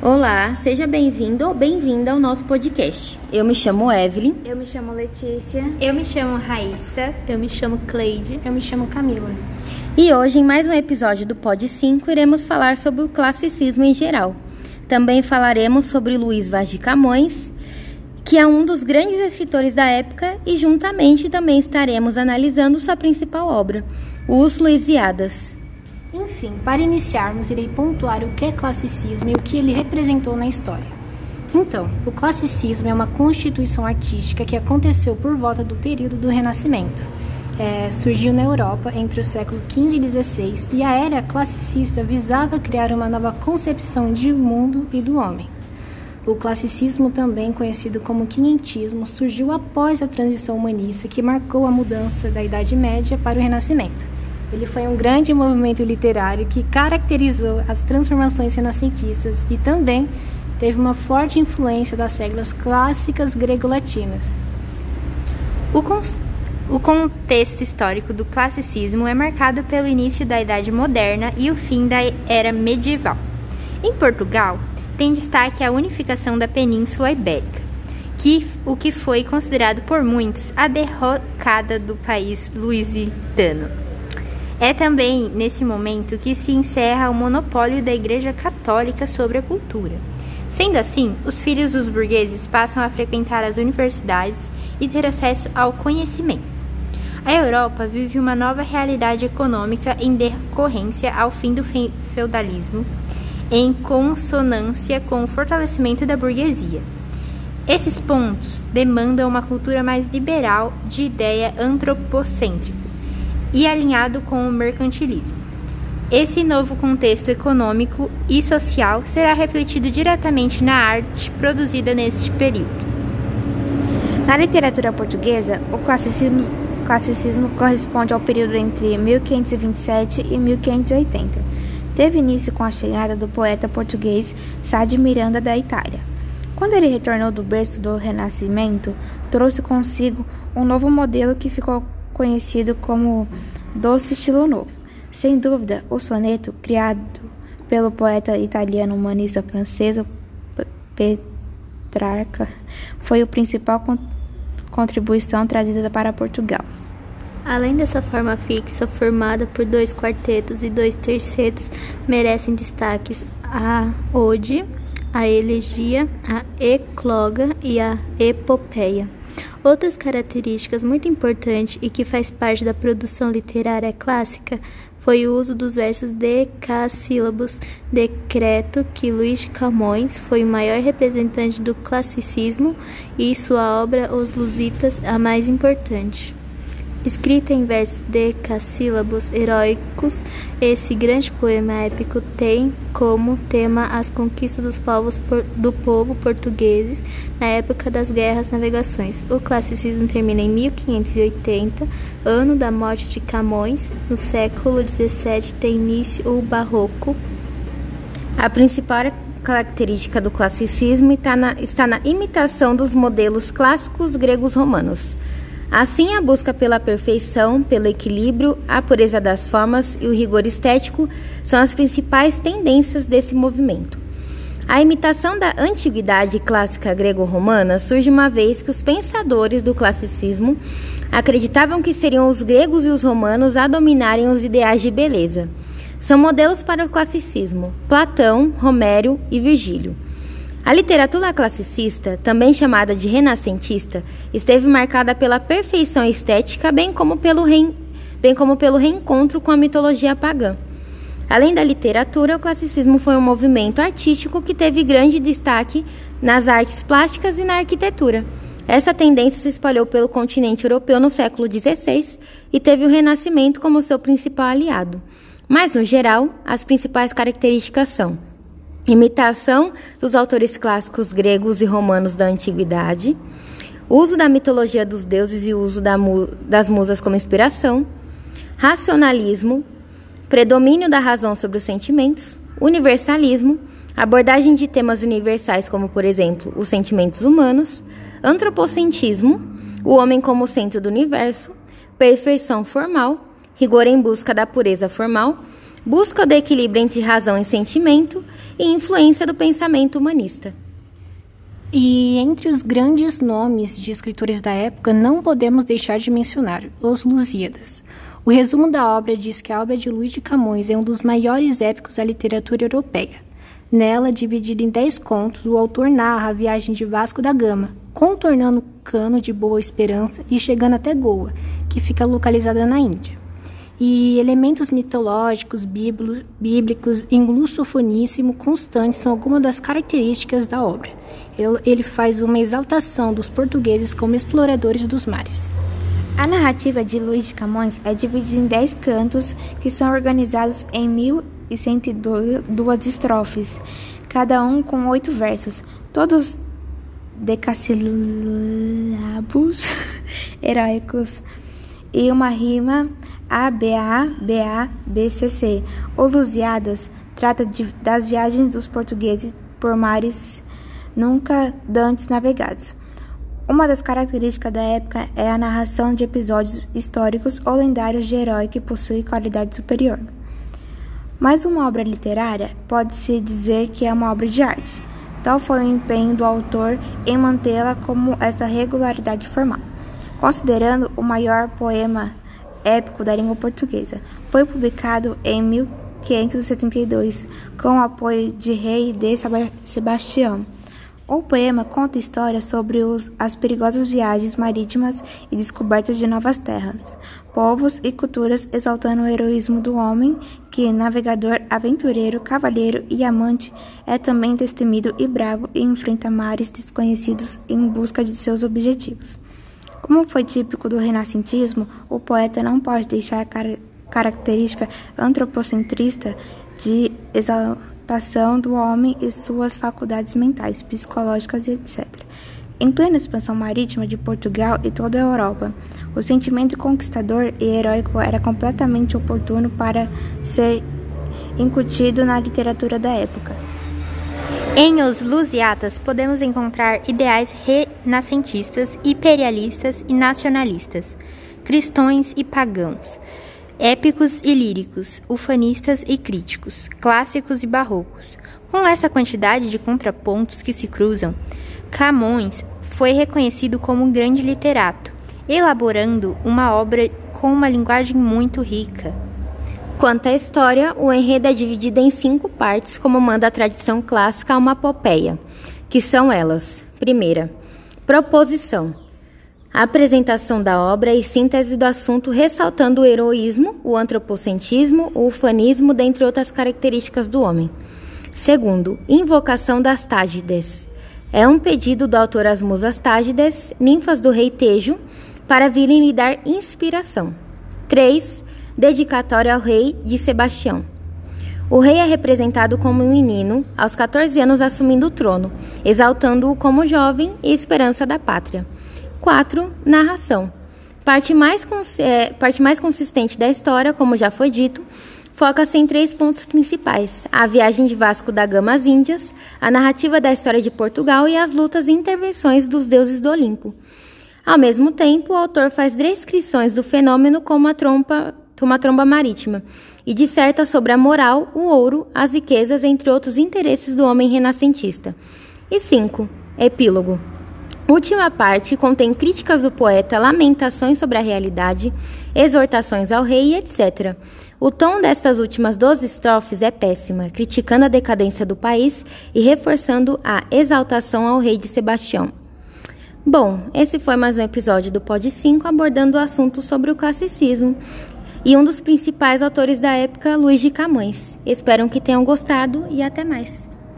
Olá, seja bem-vindo ou bem-vinda ao nosso podcast. Eu me chamo Evelyn. Eu me chamo Letícia. Eu me chamo Raíssa. Eu me chamo Cleide. Eu me chamo Camila. E hoje, em mais um episódio do Pod 5, iremos falar sobre o classicismo em geral. Também falaremos sobre Luiz Vaz de Camões, que é um dos grandes escritores da época, e juntamente também estaremos analisando sua principal obra, Os Luisiadas. Enfim, para iniciarmos, irei pontuar o que é classicismo e o que ele representou na história. Então, o classicismo é uma constituição artística que aconteceu por volta do período do Renascimento. É, surgiu na Europa entre o século XV e XVI e a era classicista visava criar uma nova concepção de mundo e do homem. O classicismo, também conhecido como quinhentismo, surgiu após a transição humanista que marcou a mudança da Idade Média para o Renascimento. Ele foi um grande movimento literário que caracterizou as transformações renascentistas e também teve uma forte influência das regras clássicas grego-latinas. O, o contexto histórico do classicismo é marcado pelo início da Idade Moderna e o fim da Era Medieval. Em Portugal, tem destaque a unificação da Península Ibérica, que, o que foi considerado por muitos a derrocada do país lusitano. É também nesse momento que se encerra o monopólio da Igreja Católica sobre a cultura. Sendo assim, os filhos dos burgueses passam a frequentar as universidades e ter acesso ao conhecimento. A Europa vive uma nova realidade econômica em decorrência ao fim do feudalismo, em consonância com o fortalecimento da burguesia. Esses pontos demandam uma cultura mais liberal de ideia antropocêntrica e alinhado com o mercantilismo. Esse novo contexto econômico e social será refletido diretamente na arte produzida neste período. Na literatura portuguesa, o classicismo, classicismo corresponde ao período entre 1527 e 1580. Teve início com a chegada do poeta português Sá de Miranda da Itália. Quando ele retornou do berço do Renascimento, trouxe consigo um novo modelo que ficou conhecido como doce estilo novo. Sem dúvida, o soneto, criado pelo poeta italiano humanista francês Petrarca, foi a principal contribuição trazida para Portugal. Além dessa forma fixa, formada por dois quartetos e dois tercetos, merecem destaques a ode, a elegia, a ecloga e a epopeia. Outras características muito importantes e que faz parte da produção literária clássica foi o uso dos versos decassílabos, decreto que Luís de Camões foi o maior representante do classicismo e sua obra Os Lusitas a mais importante. Escrita em versos decassílabos heróicos, esse grande poema épico tem como tema as conquistas dos povos do povo portugueses na época das guerras navegações. O classicismo termina em 1580, ano da morte de Camões. No século XVII tem início o barroco. A principal característica do classicismo está na, está na imitação dos modelos clássicos gregos romanos. Assim, a busca pela perfeição, pelo equilíbrio, a pureza das formas e o rigor estético são as principais tendências desse movimento. A imitação da antiguidade clássica grego-romana surge uma vez que os pensadores do classicismo acreditavam que seriam os gregos e os romanos a dominarem os ideais de beleza. São modelos para o classicismo: Platão, Romério e Virgílio. A literatura classicista, também chamada de renascentista, esteve marcada pela perfeição estética, bem como pelo, rein... bem como pelo reencontro com a mitologia pagã. Além da literatura, o classicismo foi um movimento artístico que teve grande destaque nas artes plásticas e na arquitetura. Essa tendência se espalhou pelo continente europeu no século XVI e teve o Renascimento como seu principal aliado. Mas, no geral, as principais características são imitação dos autores clássicos gregos e romanos da antiguidade, uso da mitologia dos deuses e uso da mu das musas como inspiração, racionalismo, predomínio da razão sobre os sentimentos, universalismo, abordagem de temas universais como, por exemplo, os sentimentos humanos, antropocentrismo, o homem como centro do universo, perfeição formal, rigor em busca da pureza formal, busca do equilíbrio entre razão e sentimento e influência do pensamento humanista. E entre os grandes nomes de escritores da época, não podemos deixar de mencionar os Lusíadas. O resumo da obra diz que a obra de Luís de Camões é um dos maiores épicos da literatura europeia. Nela, dividida em dez contos, o autor narra a viagem de Vasco da Gama, contornando o cano de Boa Esperança e chegando até Goa, que fica localizada na Índia. E elementos mitológicos, bíblicos e um lussofoníssimo constante são algumas das características da obra. Ele faz uma exaltação dos portugueses como exploradores dos mares. A narrativa de Luís de Camões é dividida em dez cantos que são organizados em 1102 estrofes, cada um com oito versos, todos decassílabos heróicos e uma rima A, B, A, B, A, B, C, C. O Lusiadas trata de, das viagens dos portugueses por mares nunca dantes navegados. Uma das características da época é a narração de episódios históricos ou lendários de herói que possui qualidade superior. Mas uma obra literária pode-se dizer que é uma obra de arte. Tal foi o empenho do autor em mantê-la como esta regularidade formal. Considerando o maior poema épico da língua portuguesa, foi publicado em 1572 com o apoio de rei de Sebastião. O poema conta histórias sobre os, as perigosas viagens marítimas e descobertas de novas terras, povos e culturas, exaltando o heroísmo do homem que, navegador, aventureiro, cavalheiro e amante, é também destemido e bravo e enfrenta mares desconhecidos em busca de seus objetivos. Como foi típico do renascentismo, o poeta não pode deixar a car característica antropocentrista de exaltação do homem e suas faculdades mentais, psicológicas e etc. Em plena expansão marítima de Portugal e toda a Europa, o sentimento conquistador e heróico era completamente oportuno para ser incutido na literatura da época. Em Os Lusiatas podemos encontrar ideais renascentistas, imperialistas e nacionalistas, cristões e pagãos épicos e líricos, ufanistas e críticos, clássicos e barrocos. Com essa quantidade de contrapontos que se cruzam, Camões foi reconhecido como um grande literato, elaborando uma obra com uma linguagem muito rica. Quanto à história, o enredo é dividido em cinco partes, como manda a tradição clássica a uma apopeia, que são elas: primeira, proposição apresentação da obra e síntese do assunto, ressaltando o heroísmo, o antropocentrismo, o ufanismo, dentre outras características do homem. Segundo, invocação das Tágides. É um pedido do autor às musas Tágides, ninfas do rei Tejo, para virem lhe dar inspiração. 3. Dedicatória ao rei de Sebastião. O rei é representado como um menino, aos 14 anos assumindo o trono, exaltando-o como jovem e esperança da pátria. 4. Narração. Parte mais, é, parte mais consistente da história, como já foi dito, foca-se em três pontos principais: a viagem de Vasco da Gama às Índias, a narrativa da história de Portugal e as lutas e intervenções dos deuses do Olimpo. Ao mesmo tempo, o autor faz descrições do fenômeno como uma tromba, uma tromba marítima e disserta sobre a moral, o ouro, as riquezas, entre outros interesses do homem renascentista. E 5. Epílogo. Última parte contém críticas do poeta, lamentações sobre a realidade, exortações ao rei, etc. O tom destas últimas 12 estrofes é péssima, criticando a decadência do país e reforçando a exaltação ao rei de Sebastião. Bom, esse foi mais um episódio do Pod 5 abordando o assunto sobre o classicismo e um dos principais autores da época, Luís de Camões. Espero que tenham gostado e até mais.